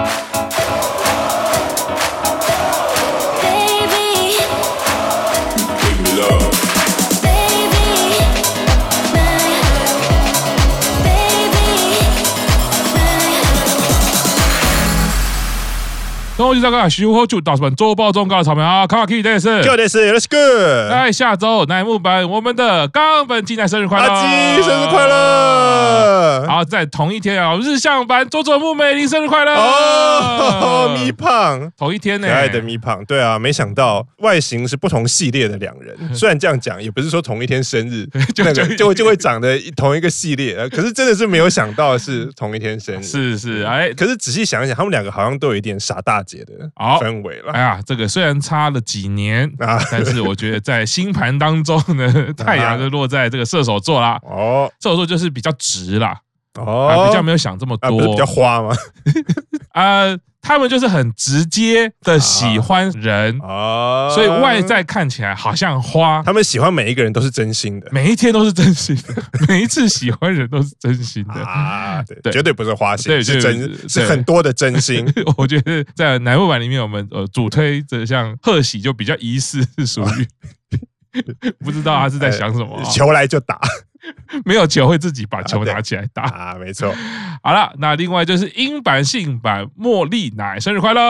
Bye. 恭喜大家，徐火就到本周报中告的草莓啊，卡卡 K 的是，Good day，Let's go。在下周乃木坂，我们的冈本纪乃生日快乐，阿基生日快乐。好，在同一天啊，日向坂佐佐木美玲生日快乐。哦，米胖。同一天呢，可爱的米胖，对啊，没想到外形是不同系列的两人，虽然这样讲，也不是说同一天生日，就那个就就会长得同一个系列，可是真的是没有想到是同一天生日，是是，哎，可是仔细想一想，他们两个好像都有一点傻大姐的氛围了。哎呀，这个虽然差了几年啊，但是我觉得在星盘当中呢，太阳就落在这个射手座啦。哦，射手座就是比较直啦。哦，比较没有想这么多，比较花吗？啊，他们就是很直接的喜欢人，哦，所以外在看起来好像花。他们喜欢每一个人都是真心的，每一天都是真心的，每一次喜欢人都是真心的啊，对，绝对不是花心，是真，是很多的真心。我觉得在乃木坂里面，我们呃主推的像贺喜就比较疑似，是属于 不知道他是在想什么，求来就打。没有球会自己把球拿起来打啊，没错。好了，那另外就是英版、性版茉莉奶生日快乐！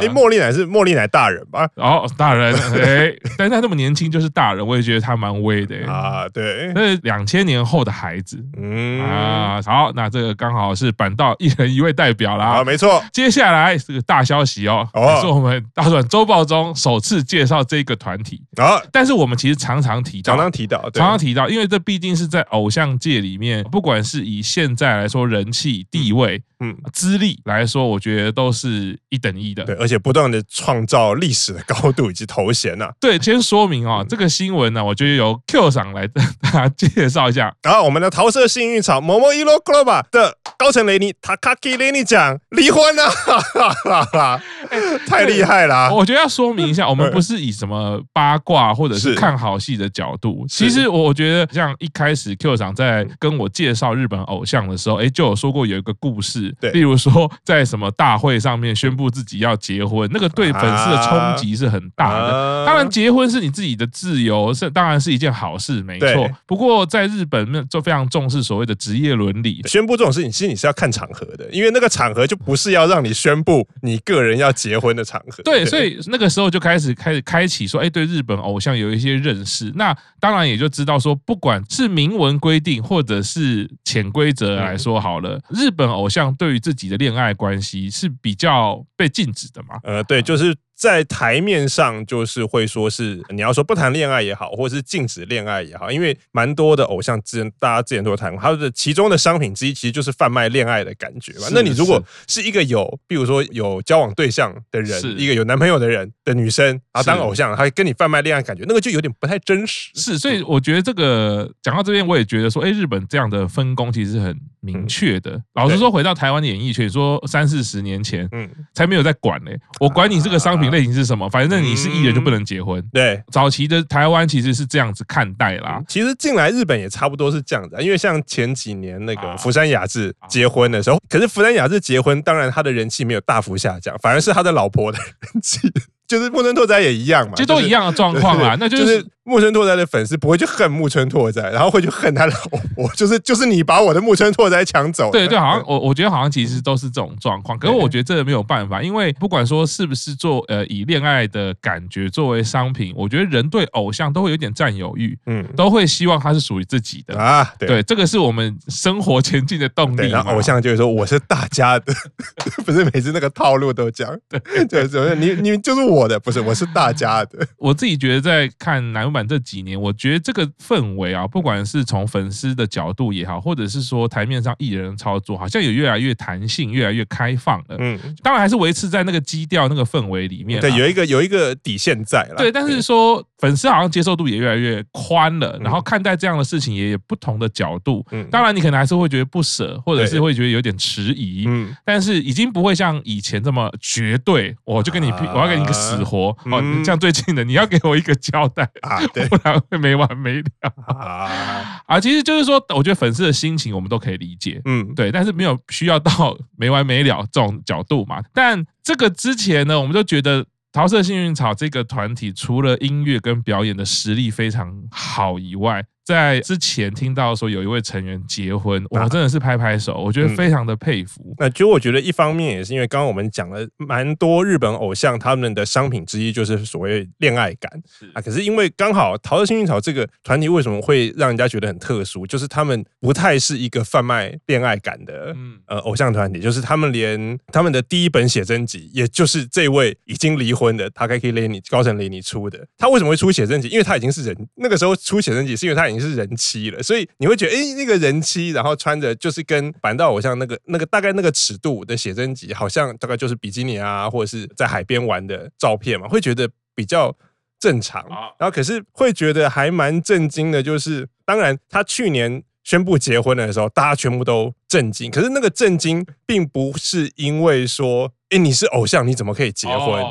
哎，茉莉奶是茉莉奶大人吧？哦，大人，哎，但是他那么年轻就是大人，我也觉得他蛮威的啊。对，那是两千年后的孩子，嗯啊。好，那这个刚好是板道一人一位代表啦。啊，没错。接下来这个大消息哦，是我们大转周报中首次介绍这个团体啊。但是我们其实常常提到，常常提到，常常提到，因为这。毕竟是在偶像界里面，不管是以现在来说人气、地位、嗯、资历来说，我觉得都是一等一的。对，而且不断的创造历史的高度以及头衔呐。对，先说明啊，这个新闻呢，我觉得由 Q 赏来跟大家介绍一下。然后我们的桃色幸运草 Momoiro Club 的高层雷尼 Takaki 雷尼讲离婚了，哈哈哈，太厉害了！我觉得要说明一下，我们不是以什么八卦或者是看好戏的角度，其实我觉得像。一开始 Q 长在跟我介绍日本偶像的时候，哎，就有说过有一个故事，对，例如说在什么大会上面宣布自己要结婚，那个对粉丝的冲击是很大的。当然，结婚是你自己的自由，是当然是一件好事，没错。不过在日本那就非常重视所谓的职业伦理，宣布这种事情其实你是要看场合的，因为那个场合就不是要让你宣布你个人要结婚的场合。对，所以那个时候就开始开始开启说，哎，对日本偶像有一些认识，那当然也就知道说，不管。是明文规定，或者是潜规则来说好了。日本偶像对于自己的恋爱关系是比较被禁止的嘛？呃，对，就是。在台面上就是会说是你要说不谈恋爱也好，或者是禁止恋爱也好，因为蛮多的偶像之前大家之前都有谈过，他的其中的商品之一其实就是贩卖恋爱的感觉嘛。那你如果是一个有，比如说有交往对象的人，一个有男朋友的人的女生，啊当偶像，她跟你贩卖恋爱感觉，那个就有点不太真实。是，所以我觉得这个讲到这边，我也觉得说，哎，日本这样的分工其实是很明确的。老实说，回到台湾的演艺圈，说三四十年前，嗯，才没有在管呢。我管你这个商品。类型是什么？反正你是艺人就不能结婚。对，早期的台湾其实是这样子看待啦。其实进来日本也差不多是这样子，因为像前几年那个福山雅治结婚的时候，可是福山雅治结婚，当然他的人气没有大幅下降，反而是他的老婆的人气。就是木村拓哉也一样嘛，其实都一样的状况啊，那就是木村拓哉的粉丝不会去恨木村拓哉，然后会去恨他老婆，就是就是你把我的木村拓哉抢走。对对，好像我我觉得好像其实都是这种状况，可是我觉得这个没有办法，因为不管说是不是做呃以恋爱的感觉作为商品，我觉得人对偶像都会有点占有欲，嗯，都会希望他是属于自己的啊。对，这个是我们生活前进的动力。然后偶像就会说我是大家的，不是每次那个套路都讲，对 对，你你就是我。的不是，我是大家的。我自己觉得，在看乃木坂这几年，我觉得这个氛围啊，不管是从粉丝的角度也好，或者是说台面上艺人操作，好像也越来越弹性，越来越开放了。嗯，当然还是维持在那个基调、那个氛围里面。对，有一个有一个底线在了。对，但是说粉丝好像接受度也越来越宽了，然后看待这样的事情也有不同的角度。嗯，当然你可能还是会觉得不舍，或者是会觉得有点迟疑。嗯，但是已经不会像以前这么绝对。我就跟你，我要给你一个。死活哦，像最近的，你要给我一个交代啊！不然会没完没了 啊！啊，其实就是说，我觉得粉丝的心情我们都可以理解，嗯，对，但是没有需要到没完没了这种角度嘛。但这个之前呢，我们就觉得桃色幸运草这个团体除了音乐跟表演的实力非常好以外，在之前听到说有一位成员结婚，我真的是拍拍手，我觉得非常的佩服。那就我觉得一方面也是因为刚刚我们讲了蛮多日本偶像他们的商品之一就是所谓恋爱感啊，可是因为刚好桃色幸运草这个团体为什么会让人家觉得很特殊，就是他们不太是一个贩卖恋爱感的呃偶像团体，就是他们连他们的第一本写真集，也就是这位已经离婚的 Takaki Reini 高城玲妮出的，他为什么会出写真集？因为他已经是人，那个时候出写真集是因为他已经。是人妻了，所以你会觉得，哎，那个人妻，然后穿着就是跟坂道偶像那个那个大概那个尺度的写真集，好像大概就是比基尼啊，或者是在海边玩的照片嘛，会觉得比较正常。然后可是会觉得还蛮震惊的，就是当然他去年宣布结婚的时候，大家全部都震惊。可是那个震惊并不是因为说，哎，你是偶像，你怎么可以结婚？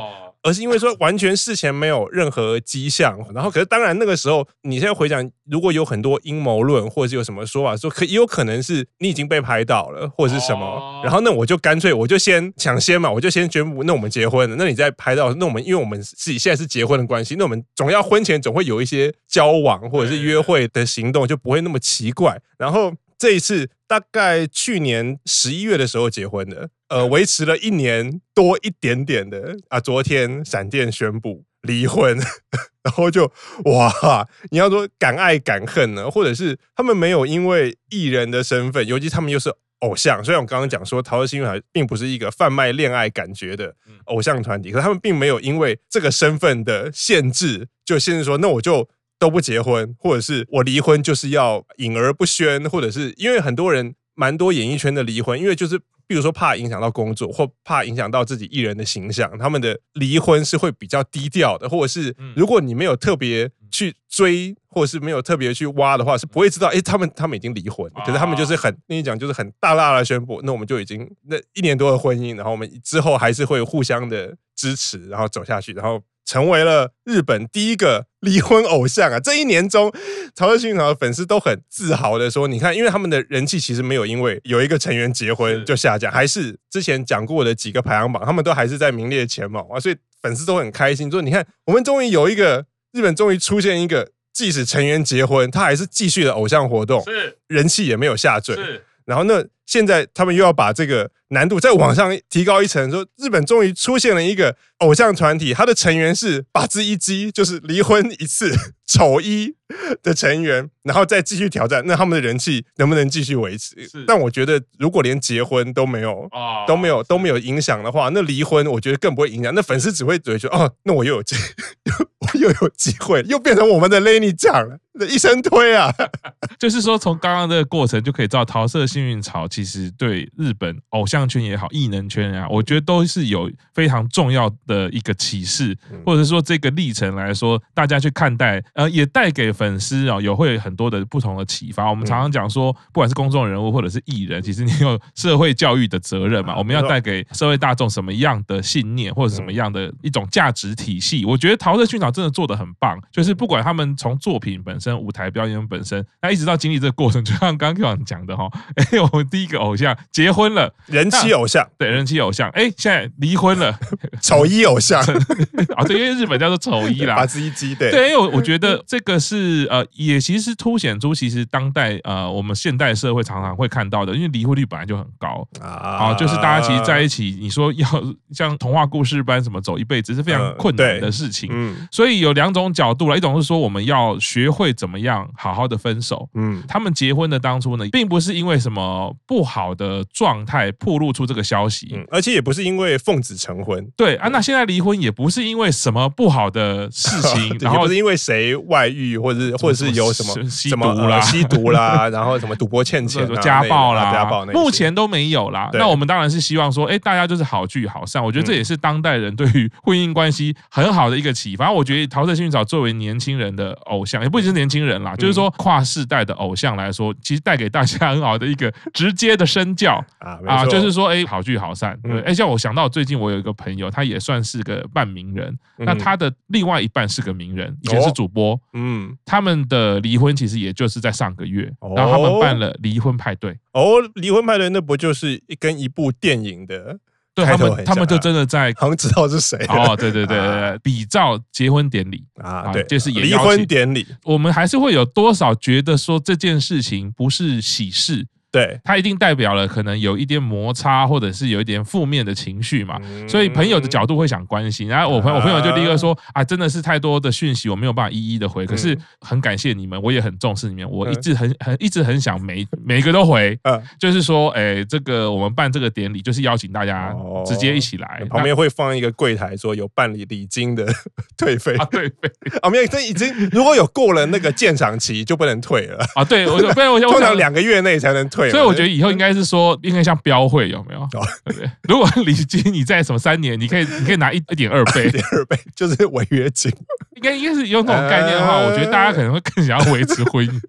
而是因为说完全事前没有任何迹象，然后可是当然那个时候，你现在回想，如果有很多阴谋论，或者是有什么说法说可也有可能是你已经被拍到了，或者是什么，然后那我就干脆我就先抢先嘛，我就先宣布，那我们结婚了，那你再拍到，那我们因为我们自己现在是结婚的关系，那我们总要婚前总会有一些交往或者是约会的行动，就不会那么奇怪。然后这一次大概去年十一月的时候结婚的。呃，维持了一年多一点点的啊，昨天闪电宣布离婚，然后就哇，你要说敢爱敢恨呢，或者是他们没有因为艺人的身份，尤其他们又是偶像，虽然我刚刚讲说桃色幸并不是一个贩卖恋爱感觉的偶像团体，可是他们并没有因为这个身份的限制，就限制说那我就都不结婚，或者是我离婚就是要隐而不宣，或者是因为很多人蛮多演艺圈的离婚，因为就是。比如说怕影响到工作，或怕影响到自己艺人的形象，他们的离婚是会比较低调的，或者是如果你没有特别去追，或者是没有特别去挖的话，是不会知道，哎，他们他们已经离婚，可是他们就是很跟你讲，就是很大大的宣布，那我们就已经那一年多的婚姻，然后我们之后还是会互相的支持，然后走下去，然后。成为了日本第一个离婚偶像啊！这一年中，桃色幸运草的粉丝都很自豪的说：“你看，因为他们的人气其实没有因为有一个成员结婚就下降，还是之前讲过的几个排行榜，他们都还是在名列前茅啊！所以粉丝都很开心，说：你看，我们终于有一个日本终于出现一个，即使成员结婚，他还是继续的偶像活动，是人气也没有下坠。是，然后那现在他们又要把这个。”难度再往上提高一层，说日本终于出现了一个偶像团体，他的成员是把之一击，就是离婚一次丑一的成员，然后再继续挑战，那他们的人气能不能继续维持？是但我觉得，如果连结婚都没有啊，都没有都没有影响的话，那离婚我觉得更不会影响。那粉丝只会觉得说，哦，那我又有机，我又有机会，又变成我们的 Lenny 酱了，一生推啊！就是说，从刚刚这个过程就可以知道，桃色幸运草其实对日本偶像。圈也好，艺能圈也好，我觉得都是有非常重要的一个启示，或者说这个历程来说，大家去看待，呃，也带给粉丝啊，有会很多的不同的启发。我们常常讲说，不管是公众人物或者是艺人，其实你有社会教育的责任嘛，我们要带给社会大众什么样的信念，或者什么样的一种价值体系。我觉得桃色幸运草真的做的很棒，就是不管他们从作品本身、舞台表演本身，那一直到经历这个过程，就像刚刚讲的哈，哎，我们第一个偶像结婚了，人气偶像，对，人气偶像，哎，现在离婚了，丑一偶像。啊，对，因为日本叫做丑一啦，把自己击对，对，因为我我觉得这个是呃，也其实凸显出其实当代呃我们现代社会常常会看到的，因为离婚率本来就很高。啊，就是大家其实在一起，你说要像童话故事般什么走一辈子是非常困难的事情，嗯，所以有两种角度了，一种是说我们要学会怎么样好好的分手，嗯，他们结婚的当初呢，并不是因为什么不好的状态暴露出这个消息，嗯，而且也不是因为奉子成婚，对啊，那现在离婚也不是因为什么不好的事情，然后不是因为谁外遇，或者是或者是有什么吸毒啦、吸毒啦，然后什么赌博欠钱、家暴啦、家暴，目前都没有啦。那我们当然是希望说，哎，大家就是好聚好散。我觉得这也是当代人对于婚姻关系很好的一个启发。我觉得桃色幸运草作为年轻人的偶像，也不仅是年轻人啦，就是说跨世代的偶像来说，其实带给大家很好的一个直接。阶的身教。啊啊，就是说，哎，好聚好散。对，哎，像我想到最近我有一个朋友，他也算是个半名人，那他的另外一半是个名人，以前是主播，嗯，他们的离婚其实也就是在上个月，然后他们办了离婚派对。哦，离婚派对那不就是一跟一部电影的？对他们，他们就真的在，好像知道是谁 哦。对对对对，比照结婚典礼。啊，对，就是也离婚典礼，我们还是会有多少觉得说这件事情不是喜事。对，它一定代表了可能有一点摩擦，或者是有一点负面的情绪嘛，所以朋友的角度会想关心。然后我朋我朋友就立刻说啊，真的是太多的讯息，我没有办法一一的回。可是很感谢你们，我也很重视你们，我一直很很一直很想每每一个都回。嗯就是说，哎，这个我们办这个典礼，就是邀请大家直接一起来。旁边会放一个柜台，说有办理礼金的 退费啊，退费啊，没有，这已经如果有过了那个鉴赏期，就不能退了啊。对，我就不然我通常两个月内才能退。所以我觉得以后应该是说，应该像标会有没有？如果礼金你在什么三年，你可以你可以拿一一点二倍，一点二倍就是违约金。应该应该是用这种概念的话，我觉得大家可能会更想要维持婚姻。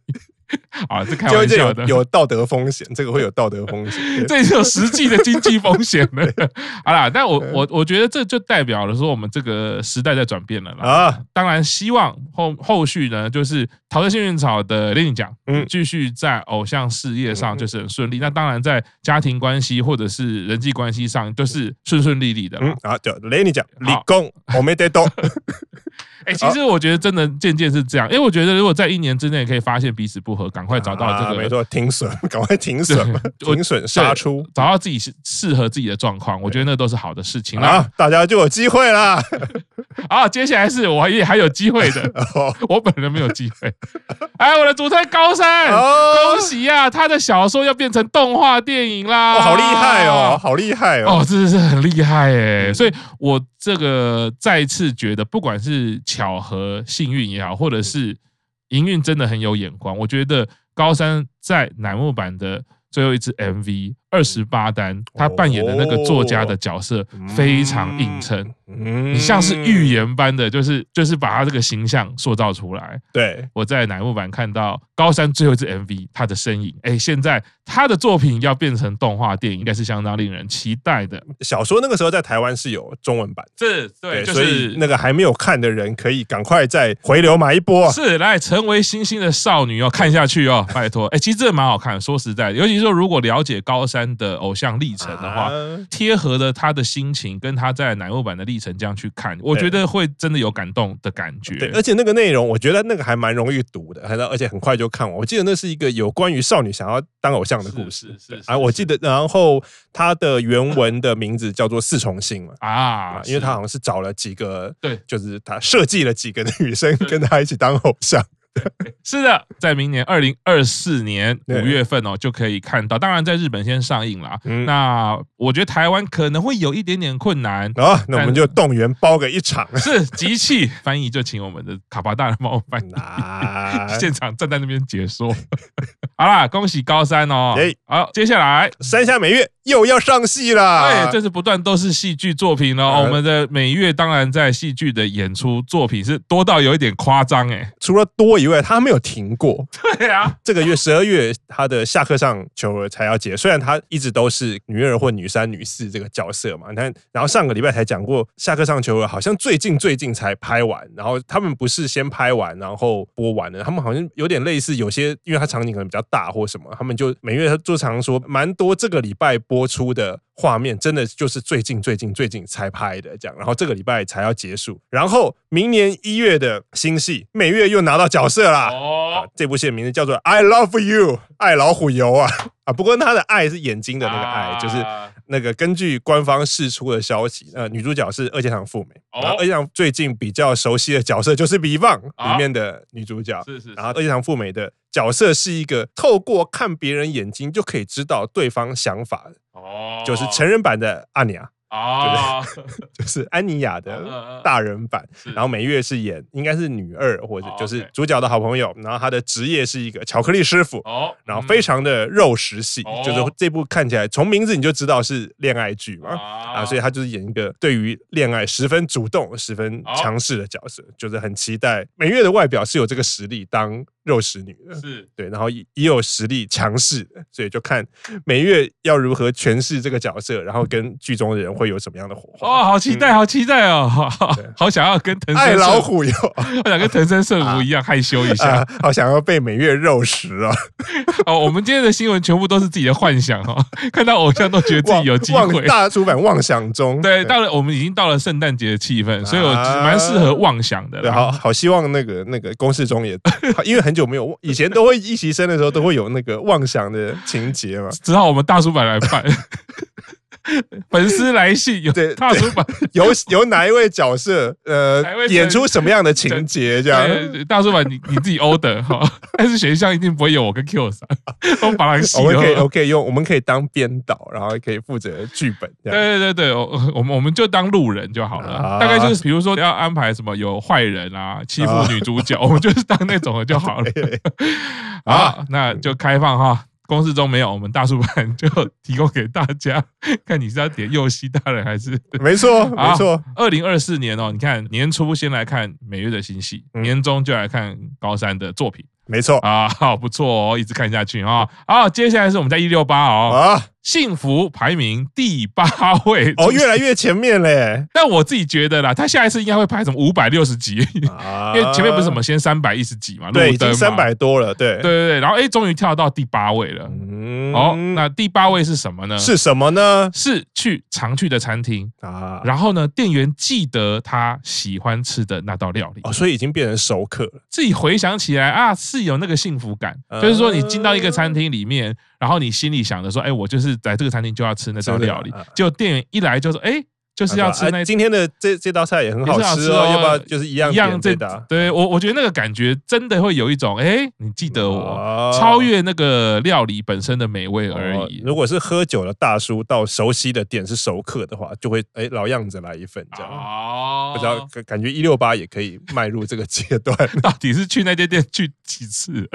啊，这开玩笑的，有道德风险，这个会有道德风险，这是有实际的经济风险的。好啦，但我我我觉得这就代表了说，我们这个时代在转变了啦。啊，当然希望后后续呢，就是桃色幸运草的 Lenny 酱，嗯，继续在偶像事业上就是很顺利。那当然在家庭关系或者是人际关系上就是顺顺利利的。嗯，啊，就 Lenny 酱，立功，我没得动。哎，其实我觉得真的渐渐是这样，因为我觉得如果在一年之内可以发现彼此不合，赶快找到这个，没错，停损，赶快停损，停损杀出，找到自己适适合自己的状况，我觉得那都是好的事情啊，大家就有机会啦。啊，接下来是我也还有机会的，我本人没有机会。哎，我的主推高山，恭喜呀，他的小说要变成动画电影啦，好厉害哦，好厉害哦，哦，真的是很厉害哎，所以我这个再次觉得，不管是。巧合、幸运也好，或者是营运真的很有眼光。我觉得高山在乃木坂的最后一支 MV。二十八单，他扮演的那个作家的角色非常映衬，你像是预言般的，就是就是把他这个形象塑造出来。对，我在乃木坂看到高山最后一支 MV，他的身影，哎，现在他的作品要变成动画电影，应该是相当令人期待的。小说那个时候在台湾是有中文版，是对，所以那个还没有看的人可以赶快再回流买一波。是，来成为星星的少女哦看下去哦，拜托。哎，其实这蛮好看，说实在，尤其是说如果了解高山。的偶像历程的话，贴合了他的心情，跟他在乃木坂的历程这样去看，我觉得会真的有感动的感觉。对，而且那个内容，我觉得那个还蛮容易读的，还而且很快就看完。我记得那是一个有关于少女想要当偶像的故事。是啊，我记得，然后他的原文的名字叫做四重性嘛 啊，因为他好像是找了几个，对，就是他设计了几个女生跟他一起当偶像。是的，在明年二零二四年五月份哦，就可以看到。当然，在日本先上映了。那我觉得台湾可能会有一点点困难啊。那我们就动员包个一场，是集气翻译，就请我们的卡巴大人帮我翻译，现场站在那边解说。好啦，恭喜高三哦！好，接下来山下美月又要上戏了。对，这是不断都是戏剧作品哦。我们的美月当然在戏剧的演出作品是多到有一点夸张哎，除了多以外，他没有停过。对啊，这个月十二月他的下课上球儿才要结，虽然他一直都是女二或女女三、女四这个角色嘛，你看然后上个礼拜才讲过，下课上球好像最近最近才拍完，然后他们不是先拍完然后播完的，他们好像有点类似，有些因为他场景可能比较。大或什么，他们就每月他就常说，蛮多这个礼拜播出的画面，真的就是最近最近最近才拍的这样，然后这个礼拜才要结束，然后明年一月的新戏，每月又拿到角色啦。哦，这部戏的名字叫做《I Love You》，爱老虎油啊啊！不过他的爱是眼睛的那个爱，就是那个根据官方释出的消息，呃，女主角是二阶堂富美，然后二阶堂最近比较熟悉的角色就是《Vivant》里面的女主角，是是，然后二阶堂富美的。角色是一个透过看别人眼睛就可以知道对方想法的，哦，就是成人版的阿尼亚，哦，就是安妮亚的大人版。然后美月是演应该是女二或者就是主角的好朋友，然后她的职业是一个巧克力师傅，哦，然后非常的肉食系，就是这部看起来从名字你就知道是恋爱剧嘛，啊，所以她就是演一个对于恋爱十分主动、十分强势的角色，就是很期待美月的外表是有这个实力当。肉食女的，是对，然后也也有实力强势的，所以就看美月要如何诠释这个角色，然后跟剧中的人会有什么样的火花。哦，好期待，好期待哦，好，好想要跟藤森爱老虎有，好想跟藤森圣吾一样害羞一下，好想要被美月肉食啊！哦，我们今天的新闻全部都是自己的幻想哈，看到偶像都觉得自己有机会。大出版妄想中，对，到了我们已经到了圣诞节的气氛，所以我蛮适合妄想的。对，好好希望那个那个公式中也，因为很久没有以前。都会一起生的时候都会有那个妄想的情节嘛，只好我们大叔版来办。粉丝来信有对大叔版有有哪一位角色呃演出什么样的情节这样？大叔版你你自己 order 哈，但是选项一定不会有我跟 Q 三，都把它我们可以我可以用我们可以当编导，然后可以负责剧本。对对对对，我 我们我们就当路人就好了。啊、大概就是比如说要安排什么有坏人啊欺负女主角，啊、我们就是当那种的就好了。好，啊、那就开放哈。公式中没有，我们大叔版就提供给大家，看你是要点右西大人还是？没错，没错。二零二四年哦，你看年初先来看每月的新戏，嗯、年终就来看高山的作品，没错啊，好不错哦，一直看下去啊。好，接下来是我们在一六八哦。啊幸福排名第八位哦，越来越前面嘞。但我自己觉得啦，他下一次应该会排什么五百六十几，因为前面不是什么先三百一十几嘛，对，已经三百多了，对，对对对。然后哎，终于跳到第八位了。嗯，哦，那第八位是什么呢？是什么呢？是去常去的餐厅啊。然后呢，店员记得他喜欢吃的那道料理哦，所以已经变成熟客了。自己回想起来啊，是有那个幸福感，就是说你进到一个餐厅里面。然后你心里想着说，哎，我就是在这个餐厅就要吃那道料理，结果店员一来就说，哎。就是要吃那今天的这这道菜也很好吃哦，要不要就是一样一样这道？对我我觉得那个感觉真的会有一种哎，你记得我超越那个料理本身的美味而已。如果是喝酒的大叔到熟悉的店是熟客的话，就会哎老样子来一份这样。哦，不知道感觉一六八也可以迈入这个阶段。到底是去那间店去几次？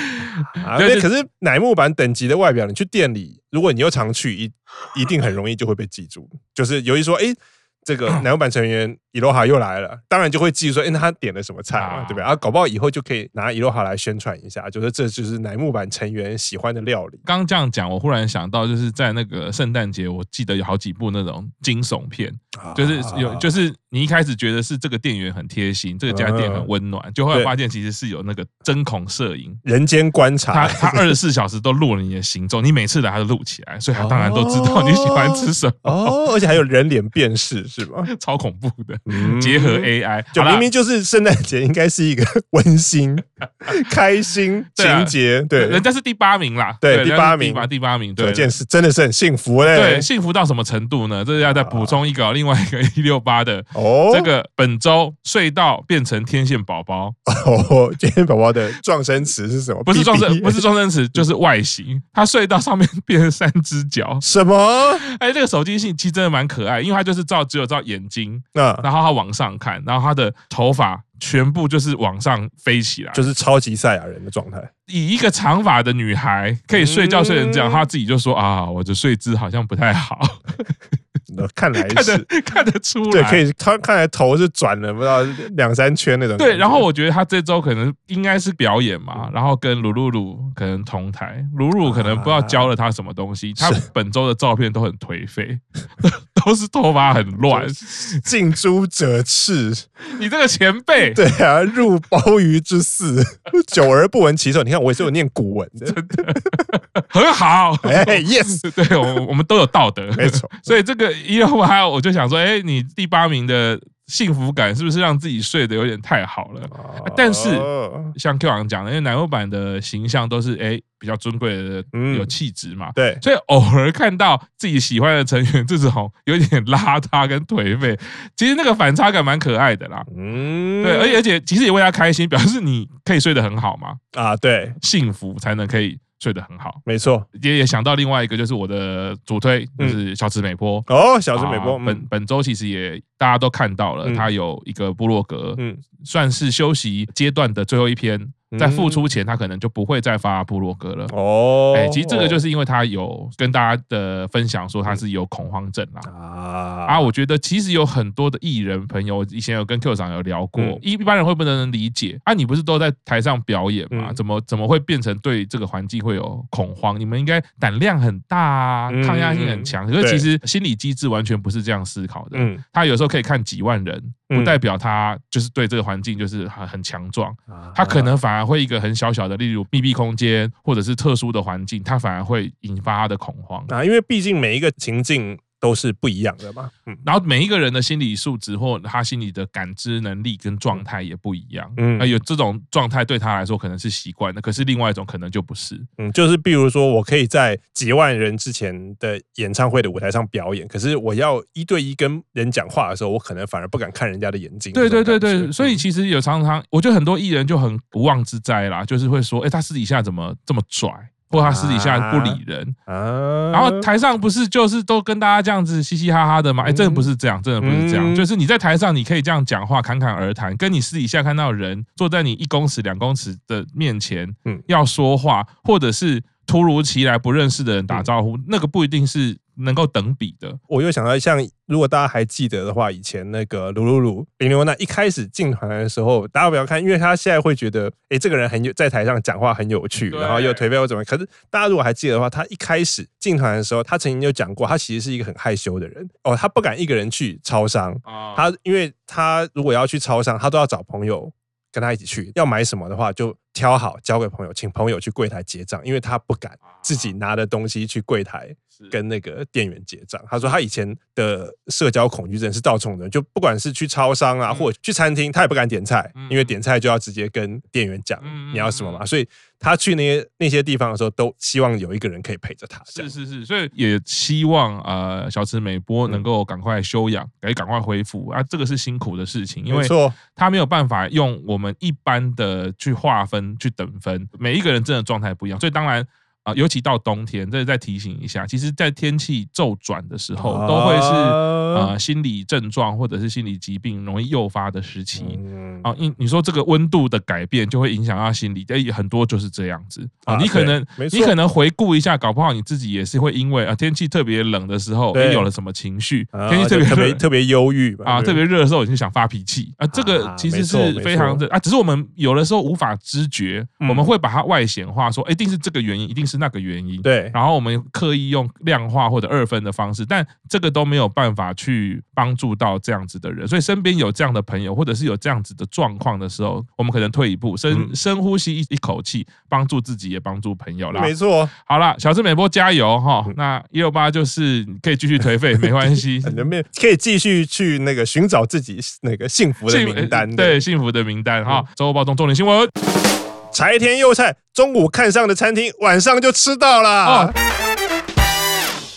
啊，可是乃木坂等级的外表，你去店里。如果你又常去，一一定很容易就会被记住。就是由于说，哎，这个乃木版成员。伊洛哈又来了，当然就会记住说，哎，那他点了什么菜嘛，对不对？啊，搞不好以后就可以拿伊洛哈来宣传一下，就是这就是乃木坂成员喜欢的料理。刚这样讲，我忽然想到，就是在那个圣诞节，我记得有好几部那种惊悚片，就是有，就是你一开始觉得是这个店员很贴心，这个家店很温暖，就后来发现其实是有那个针孔摄影、人间观察，他他二十四小时都录了你的行踪，你每次来他都录起来，所以他当然都知道你喜欢吃什么。哦，而且还有人脸辨识，是吧？超恐怖的。结合 AI，就明明就是圣诞节，应该是一个温馨、开心情节。对，人家是第八名啦。对，第八名第八名，对，这件事真的是很幸福嘞。对，幸福到什么程度呢？这是要再补充一个另外一个一六八的哦。这个本周隧道变成天线宝宝 哦，天线宝宝的撞声词是什么？不是撞声，不是撞声词，就是外形。它隧道上面变成三只脚。什么？哎，这个手机信其实真的蛮可爱，因为它就是照只有照眼睛，然后他往上看，然后他的头发全部就是往上飞起来，就是超级赛亚人的状态。以一个长发的女孩可以睡觉睡成这样，她自己就说啊，我的睡姿好像不太好。看来 看得看得出来，对，可以。他看来头是转了不知道两三圈那种。对，然后我觉得他这周可能应该是表演嘛，然后跟鲁鲁鲁可能同台，鲁鲁可能不知道教了他什么东西。他本周的照片都很颓废，都是头发很乱，近朱者赤。你这个前辈，对啊，入鲍鱼之肆，久而不闻其臭。你看我也是有念古文的，真的很好。哎，yes，对我我们都有道德，没错。所以这个。因为还有，我就想说，哎，你第八名的幸福感是不是让自己睡得有点太好了？但是像 Q 王讲的，因为奶油版的形象都是哎比较尊贵的，有气质嘛，对，所以偶尔看到自己喜欢的成员这种有点邋遢跟颓废，其实那个反差感蛮可爱的啦。嗯，对，而且而且其实也为他开心，表示你可以睡得很好嘛。啊，对，幸福才能可以。睡得很好，没错。也也想到另外一个，就是我的主推，就是小池美波。哦，小池美波，本本周其实也大家都看到了，他有一个部落格，嗯，算是休息阶段的最后一篇在付出前，他可能就不会再发部落格了。哦，哎，其实这个就是因为他有跟大家的分享说他是有恐慌症啦。啊啊，我觉得其实有很多的艺人朋友以前有跟 Q 长有聊过，一一般人会不能理解啊，你不是都在台上表演吗？怎么怎么会变成对这个环境会有恐慌？你们应该胆量很大啊，抗压性很强。可是其实心理机制完全不是这样思考的。嗯，他有时候可以看几万人，不代表他就是对这个环境就是很很强壮。他可能反而会一个很小小的，例如密闭空间或者是特殊的环境，他反而会引发他的恐慌啊，因为毕竟每一个情境。都是不一样的嘛，嗯，然后每一个人的心理素质或他心理的感知能力跟状态也不一样，嗯，有这种状态对他来说可能是习惯的，可是另外一种可能就不是，嗯，就是比如说我可以在几万人之前的演唱会的舞台上表演，可是我要一对一跟人讲话的时候，我可能反而不敢看人家的眼睛。对对对对，所以其实有常常，我觉得很多艺人就很无妄之灾啦，就是会说，哎，他私底下怎么这么拽？或他私底下不理人，啊，然后台上不是就是都跟大家这样子嘻嘻哈哈的吗？哎，真的不是这样，真的不是这样。就是你在台上你可以这样讲话，侃侃而谈，跟你私底下看到人坐在你一公尺、两公尺的面前，嗯，要说话，或者是突如其来不认识的人打招呼，那个不一定是。能够等比的，我又想到，像如果大家还记得的话，以前那个鲁鲁鲁林刘那一开始进团的时候，大家不要看，因为他现在会觉得，哎，这个人很有在台上讲话很有趣，然后又颓废又怎么样？可是大家如果还记得的话，他一开始进团的时候，他曾经就讲过，他其实是一个很害羞的人哦，他不敢一个人去超商，他因为他如果要去超商，他都要找朋友跟他一起去，要买什么的话就挑好交给朋友，请朋友去柜台结账，因为他不敢自己拿的东西去柜台。跟那个店员结账，他说他以前的社交恐惧症是到处的，就不管是去超商啊，或者去餐厅，他也不敢点菜，因为点菜就要直接跟店员讲你要什么嘛，所以他去那些那些地方的时候，都希望有一个人可以陪着他。是是是，所以也希望呃小池美波能够赶快休养，赶快恢复。啊，这个是辛苦的事情，因为他没有办法用我们一般的去划分去等分，每一个人真的状态不一样，所以当然。啊，尤其到冬天，这再提醒一下，其实，在天气骤转的时候，都会是呃心理症状或者是心理疾病容易诱发的时期。啊，你你说这个温度的改变就会影响到心理，哎，很多就是这样子啊。你可能你可能回顾一下，搞不好你自己也是会因为啊天气特别冷的时候，你有了什么情绪？天气特别特别特别忧郁啊，特别热的时候你就想发脾气啊。这个其实是非常的啊，只是我们有的时候无法知觉，我们会把它外显化，说一定是这个原因，一定是。那个原因对，然后我们刻意用量化或者二分的方式，但这个都没有办法去帮助到这样子的人。所以身边有这样的朋友，或者是有这样子的状况的时候，我们可能退一步，深深呼吸一一口气，帮助自己也帮助朋友啦。没错，好了，小智美波加油哈！那一六八就是可以继续颓废，没关系，可以继续去那个寻找自己那个幸福的名单，对，幸福的名单哈。周报中重点新闻。柴田佑菜中午看上的餐厅，晚上就吃到啦。哦，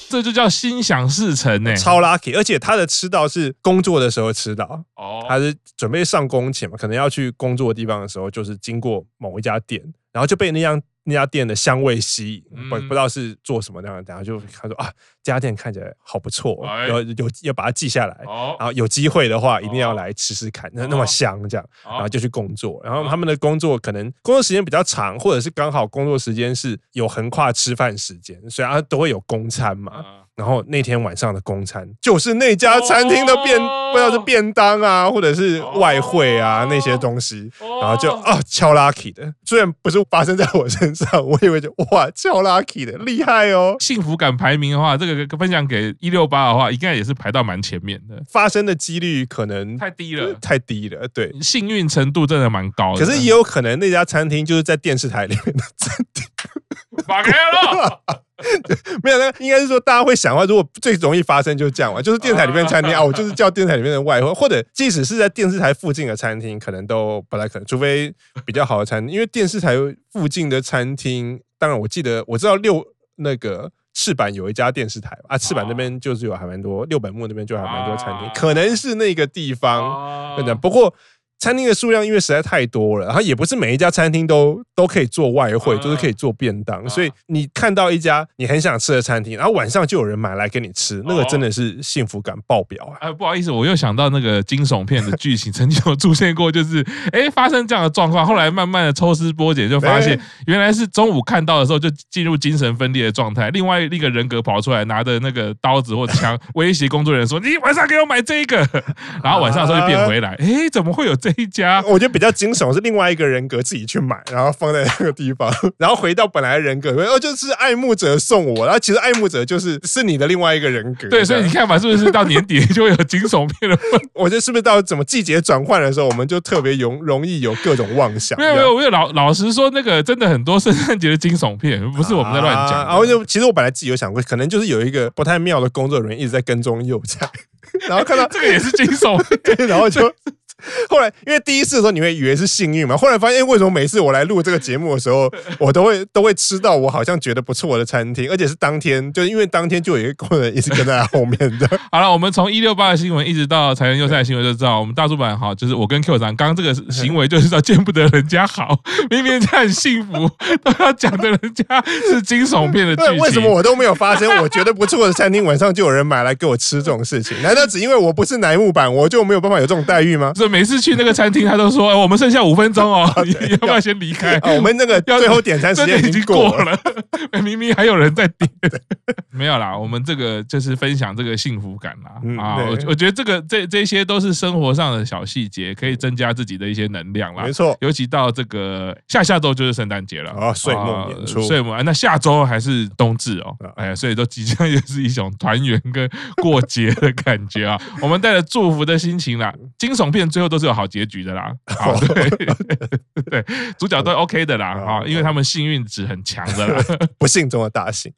这就叫心想事成呢，超 lucky！而且他的吃到是工作的时候吃到，哦，他是准备上工前嘛，可能要去工作的地方的时候，就是经过某一家店，然后就被那样。那家店的香味吸引，不不知道是做什么那样，然后就他说啊，这家店看起来好不错，有有要把它记下来，然后有机会的话一定要来吃吃看，那那么香这样，然后就去工作，然后他们的工作可能工作时间比较长，或者是刚好工作时间是有横跨吃饭时间，所以他都会有公餐嘛。然后那天晚上的公餐就是那家餐厅的便，不知道是便当啊，或者是外汇啊那些东西，然后就啊超 lucky 的，虽然不是发生在我身上，我以为就哇超 lucky 的厉害哦。幸福感排名的话，这个分享给一六八的话，应该也是排到蛮前面的。发生的几率可能太低了，太低了。对，幸运程度真的蛮高的。可是也有可能那家餐厅就是在电视台里面的餐厅。打开了。没有，那应该是说大家会想的话，如果最容易发生就是这样嘛，就是电台里面餐厅啊，我就是叫电台里面的外烩，或者即使是在电视台附近的餐厅，可能都不太可能，除非比较好的餐厅，因为电视台附近的餐厅，当然我记得我知道六那个赤坂有一家电视台啊，赤坂那边就是有还蛮多，六本木那边就还蛮多餐厅，可能是那个地方，不过。餐厅的数量因为实在太多了，然后也不是每一家餐厅都都可以做外汇，都是可以做便当，所以你看到一家你很想吃的餐厅，然后晚上就有人买来给你吃，那个真的是幸福感爆表啊！哎，不好意思，我又想到那个惊悚片的剧情，曾经有出现过，就是哎发生这样的状况，后来慢慢的抽丝剥茧，就发现原来是中午看到的时候就进入精神分裂的状态，另外一个人格跑出来拿着那个刀子或枪威胁工作人员说：“你晚上给我买这个。”然后晚上的时候就变回来，哎，怎么会有这一家？我觉得比较惊悚是另外一个人格自己去买，然后放在那个地方，然后回到本来人格，哦，就是爱慕者送我，然后其实爱慕者就是是你的另外一个人格。对，所以你看嘛，是不是到年底就会有惊悚片了？我觉得是不是到怎么季节转换的时候，我们就特别容容易有各种妄想？没有没有，我有老老实说，那个真的很多圣诞节的惊悚片，不是我们在乱讲。然后就其实我本来自己有想过，可能就是有一个不太妙的工作人员一直在跟踪幼崽，然后看到这个也是惊悚对，然后就。后来，因为第一次的时候你会以为是幸运嘛，后来发现为什么每次我来录这个节目的时候，我都会都会吃到我好像觉得不错的餐厅，而且是当天，就因为当天就有一个工人一直跟在后面的。好了，我们从一六八的新闻一直到财神幼菜的新闻就知道，我们大叔板哈，就是我跟 Q 长刚刚这个行为就是要见不得人家好，明明人家很幸福，都要讲的人家是惊悚片的剧情。为什么我都没有发生？我觉得不错的餐厅晚上就有人买来给我吃这种事情？难道只因为我不是楠木板，我就没有办法有这种待遇吗？每次去那个餐厅，他都说：“我们剩下五分钟哦，你 要不要先离开？我们那个最后点餐时间已经过了，明明还有人在点。没有啦，我们这个就是分享这个幸福感啦。啊，我我觉得这个这这些都是生活上的小细节，可以增加自己的一些能量啦。没错，尤其到这个下下周就是圣诞节了啊，岁末年初，岁末那下周还是冬至哦。哎，所以都即将也是一种团圆跟过节的感觉啊。我们带着祝福的心情啦，惊悚片最后都是有好结局的啦，好，对。对，主角都 OK 的啦，啊，因为他们幸运值很强的啦，不幸中的大幸。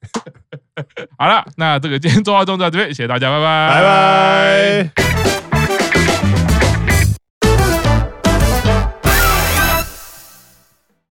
好了，那这个今天周报中到这边，谢谢大家，拜拜，拜拜。